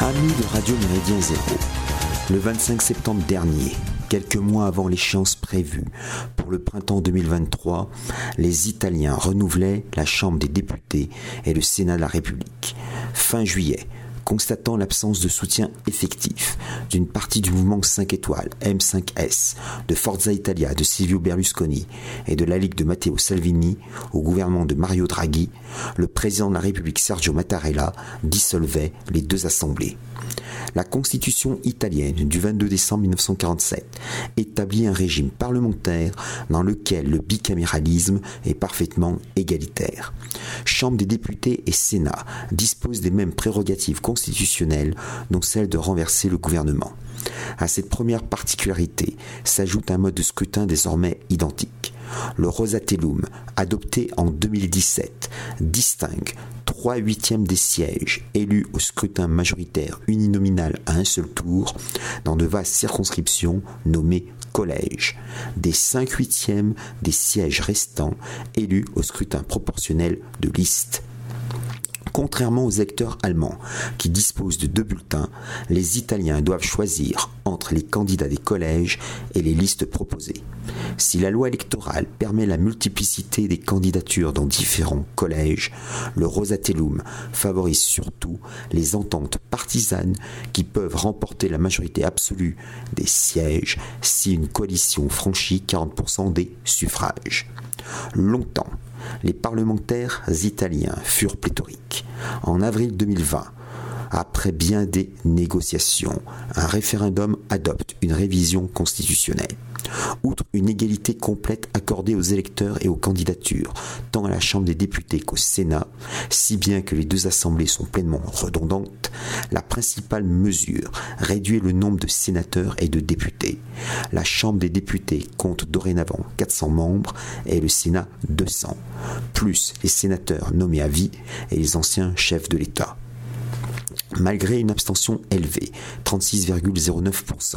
Radio Méridien Zéro. Le 25 septembre dernier, quelques mois avant l'échéance prévue pour le printemps 2023, les Italiens renouvelaient la Chambre des députés et le Sénat de la République. Fin juillet, constatant l'absence de soutien effectif d'une partie du mouvement 5 étoiles M5S, de Forza Italia de Silvio Berlusconi et de la Ligue de Matteo Salvini au gouvernement de Mario Draghi, le président de la République Sergio Mattarella dissolvait les deux assemblées. La Constitution italienne du 22 décembre 1947 établit un régime parlementaire dans lequel le bicaméralisme est parfaitement égalitaire. Chambre des députés et Sénat disposent des mêmes prérogatives constitutionnelles, dont celle de renverser le gouvernement. À cette première particularité s'ajoute un mode de scrutin désormais identique. Le Rosatellum, adopté en 2017, distingue 3 huitièmes des sièges élus au scrutin majoritaire uninominal à un seul tour dans de vastes circonscriptions nommées collèges, des 5 huitièmes des sièges restants élus au scrutin proportionnel de liste. Contrairement aux électeurs allemands qui disposent de deux bulletins, les Italiens doivent choisir entre les candidats des collèges et les listes proposées. Si la loi électorale permet la multiplicité des candidatures dans différents collèges, le Rosatellum favorise surtout les ententes partisanes qui peuvent remporter la majorité absolue des sièges si une coalition franchit 40% des suffrages. Longtemps, les parlementaires italiens furent pléthoriques. En avril 2020, après bien des négociations, un référendum adopte une révision constitutionnelle. Outre une égalité complète accordée aux électeurs et aux candidatures, tant à la Chambre des députés qu'au Sénat, si bien que les deux assemblées sont pleinement redondantes, la principale mesure réduit le nombre de sénateurs et de députés. La Chambre des députés compte dorénavant 400 membres et le Sénat 200, plus les sénateurs nommés à vie et les anciens chefs de l'État. Malgré une abstention élevée, 36,09%,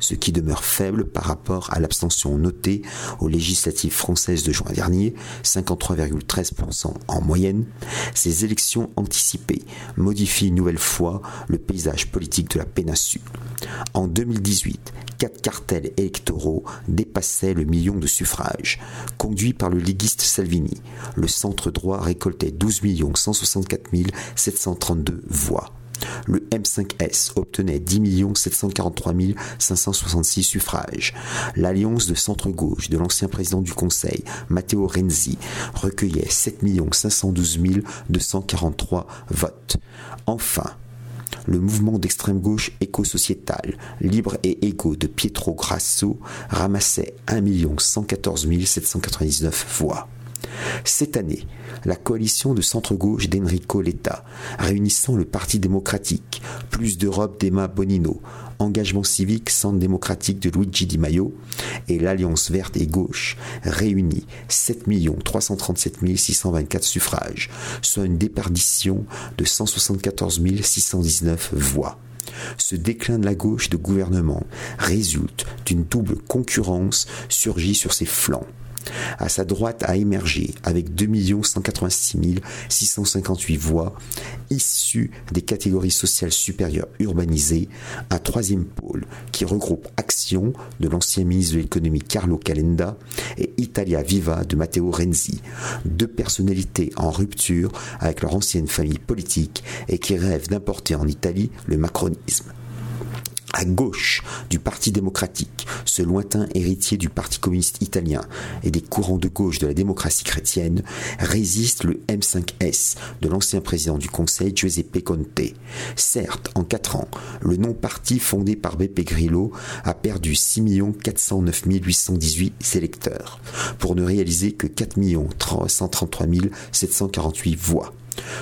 ce qui demeure faible par rapport à l'abstention notée aux législatives françaises de juin dernier, 53,13% en moyenne, ces élections anticipées modifient une nouvelle fois le paysage politique de la péninsule. En 2018, quatre cartels électoraux dépassaient le million de suffrages. Conduit par le liguiste Salvini, le centre droit récoltait 12 164 732 voix. Le M5S obtenait 10 743 566 suffrages. L'alliance de centre-gauche de l'ancien président du Conseil, Matteo Renzi, recueillait 7 512 243 votes. Enfin, le mouvement d'extrême gauche éco-sociétal, libre et égaux de Pietro Grasso ramassait 1 114 799 voix. Cette année, la coalition de centre-gauche d'Enrico Letta, réunissant le Parti démocratique, Plus d'Europe d'Emma Bonino, Engagement civique Centre démocratique de Luigi Di Maio et l'Alliance verte et gauche, réunit 7 337 624 suffrages, soit une déperdition de 174 619 voix. Ce déclin de la gauche de gouvernement résulte d'une double concurrence surgie sur ses flancs. À sa droite a émergé, avec 2 186 658 voix, issues des catégories sociales supérieures urbanisées, un troisième pôle qui regroupe Action de l'ancien ministre de l'économie Carlo Calenda et Italia Viva de Matteo Renzi, deux personnalités en rupture avec leur ancienne famille politique et qui rêvent d'importer en Italie le macronisme. À gauche du Parti démocratique, ce lointain héritier du Parti communiste italien et des courants de gauche de la démocratie chrétienne, résiste le M5S de l'ancien président du Conseil Giuseppe Conte. Certes, en quatre ans, le non-parti fondé par Beppe Grillo a perdu 6 409 818 électeurs, pour ne réaliser que 4 333 748 voix.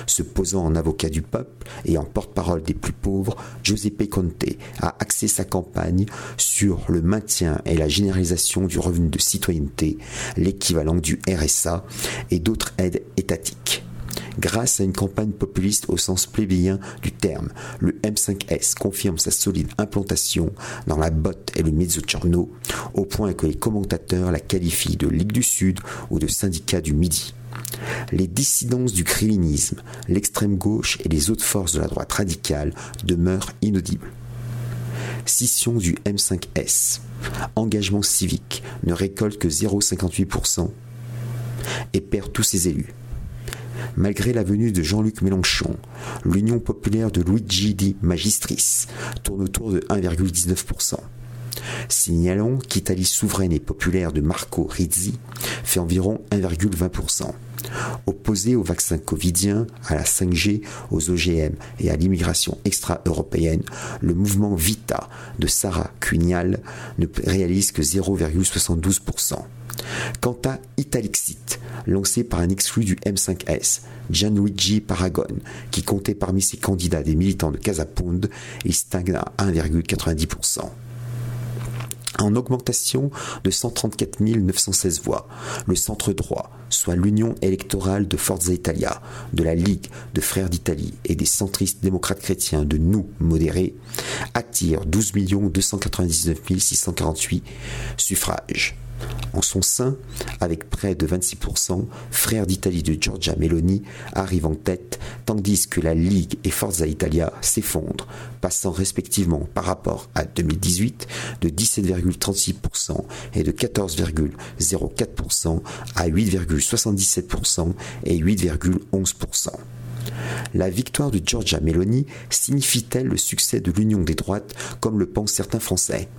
Se posant en avocat du peuple et en porte-parole des plus pauvres, Giuseppe Conte a axé sa campagne sur le maintien et la généralisation du revenu de citoyenneté, l'équivalent du RSA et d'autres aides étatiques. Grâce à une campagne populiste au sens plébéien du terme, le M5S confirme sa solide implantation dans la botte et le mezzogiorno, au point que les commentateurs la qualifient de Ligue du Sud ou de syndicat du Midi. Les dissidences du krilinisme, l'extrême gauche et les autres forces de la droite radicale demeurent inaudibles. Scission du M5S. Engagement civique ne récolte que 0,58% et perd tous ses élus. Malgré la venue de Jean-Luc Mélenchon, l'Union populaire de Luigi Di Magistris tourne autour de 1,19%. Signalons qu'Italie souveraine et populaire de Marco Rizzi fait environ 1,20%. Opposé aux vaccins covidiens, à la 5G, aux OGM et à l'immigration extra-européenne, le mouvement Vita de Sarah Cunial ne réalise que 0,72%. Quant à Italixit, lancé par un exclu du M5S, Gianluigi Paragon, qui comptait parmi ses candidats des militants de Casapound, il stagne à 1,90% en augmentation de 134 916 voix. Le centre droit, soit l'union électorale de Forza Italia, de la Ligue de Frères d'Italie et des centristes démocrates chrétiens de nous modérés, attire 12 299 648 suffrages. En son sein, avec près de 26%, Frères d'Italie de Giorgia Meloni arrive en tête, tandis que la Ligue et Forza Italia s'effondrent, passant respectivement par rapport à 2018 de 17,36% et de 14,04% à 8,77% et 8,11%. La victoire de Giorgia Meloni signifie-t-elle le succès de l'union des droites comme le pensent certains Français?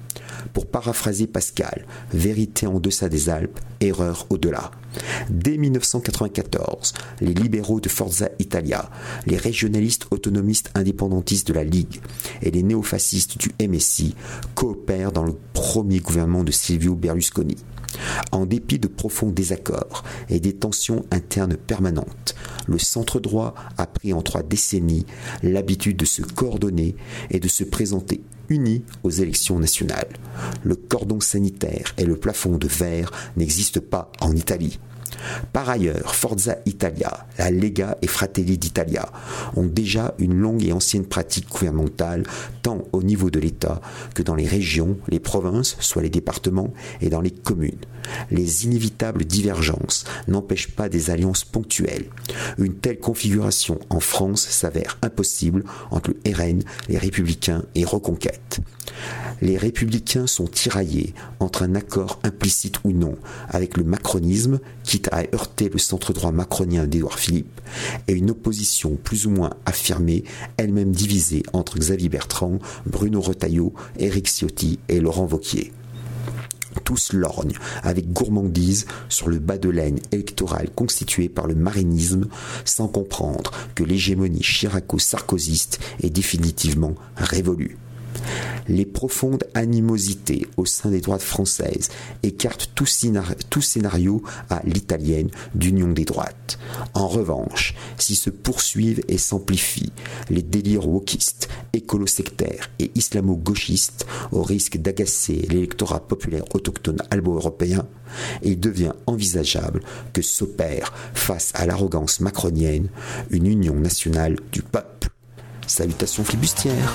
Pour paraphraser Pascal, vérité en deçà des Alpes, erreur au-delà. Dès 1994, les libéraux de Forza Italia, les régionalistes autonomistes indépendantistes de la Ligue et les néofascistes du MSI coopèrent dans le premier gouvernement de Silvio Berlusconi. En dépit de profonds désaccords et des tensions internes permanentes, le centre droit a pris en trois décennies l'habitude de se coordonner et de se présenter unis aux élections nationales. Le cordon sanitaire et le plafond de verre n'existent pas en Italie. Par ailleurs, Forza Italia, la Lega et Fratelli d'Italia ont déjà une longue et ancienne pratique gouvernementale, tant au niveau de l'État que dans les régions, les provinces, soit les départements, et dans les communes. Les inévitables divergences n'empêchent pas des alliances ponctuelles. Une telle configuration en France s'avère impossible entre le RN, les Républicains et Reconquête les républicains sont tiraillés entre un accord implicite ou non avec le macronisme, quitte à heurter le centre droit macronien d'Édouard Philippe, et une opposition plus ou moins affirmée, elle-même divisée entre Xavier Bertrand, Bruno Retailleau, Éric Ciotti et Laurent Vauquier tous lorgnent avec gourmandise sur le bas de laine électoral constitué par le marinisme, sans comprendre que l'hégémonie chiraco-sarkozyste est définitivement révolue les profondes animosités au sein des droites françaises écartent tout, scénario à l'italienne d'union des droites. En revanche, si se poursuivent et s'amplifient les délires wokistes, écolo-sectaires et islamo-gauchistes au risque d'agacer l'électorat populaire autochtone albo-européen, il devient envisageable que s'opère, face à l'arrogance macronienne, une union nationale du peuple. Salutations flibustières